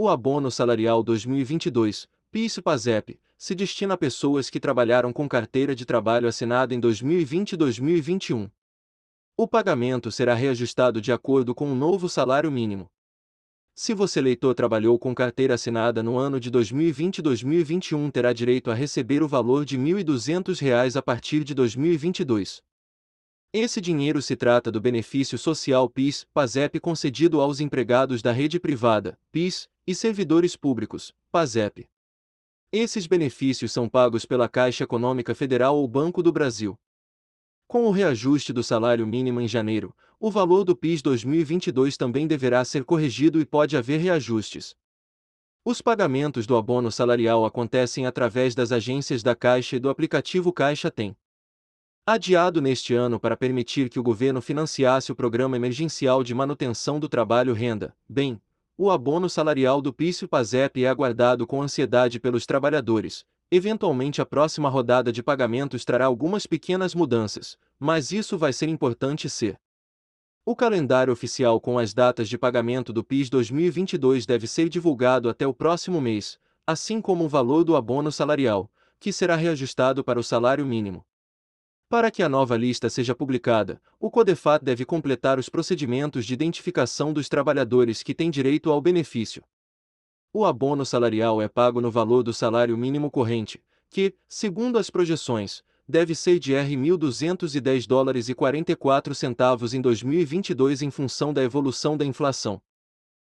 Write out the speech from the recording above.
O abono salarial 2022, PIS-PASEP, se destina a pessoas que trabalharam com carteira de trabalho assinada em 2020 e 2021. O pagamento será reajustado de acordo com o novo salário mínimo. Se você leitor trabalhou com carteira assinada no ano de 2020 e 2021 terá direito a receber o valor de R$ 1.200 a partir de 2022. Esse dinheiro se trata do benefício social PIS, PASEP concedido aos empregados da rede privada, PIS, e servidores públicos, PASEP. Esses benefícios são pagos pela Caixa Econômica Federal ou Banco do Brasil. Com o reajuste do salário mínimo em janeiro, o valor do PIS 2022 também deverá ser corrigido e pode haver reajustes. Os pagamentos do abono salarial acontecem através das agências da Caixa e do aplicativo Caixa Tem. Adiado neste ano para permitir que o governo financiasse o Programa Emergencial de Manutenção do Trabalho Renda, bem, o abono salarial do PIS e PASEP é aguardado com ansiedade pelos trabalhadores, Eventualmente a próxima rodada de pagamentos trará algumas pequenas mudanças, mas isso vai ser importante ser. O calendário oficial com as datas de pagamento do PIS 2022 deve ser divulgado até o próximo mês, assim como o valor do abono salarial, que será reajustado para o salário mínimo. Para que a nova lista seja publicada, o CODEFAT deve completar os procedimentos de identificação dos trabalhadores que têm direito ao benefício. O abono salarial é pago no valor do salário mínimo corrente, que, segundo as projeções, deve ser de R$ 1.210 dólares e 44 centavos em 2022 em função da evolução da inflação.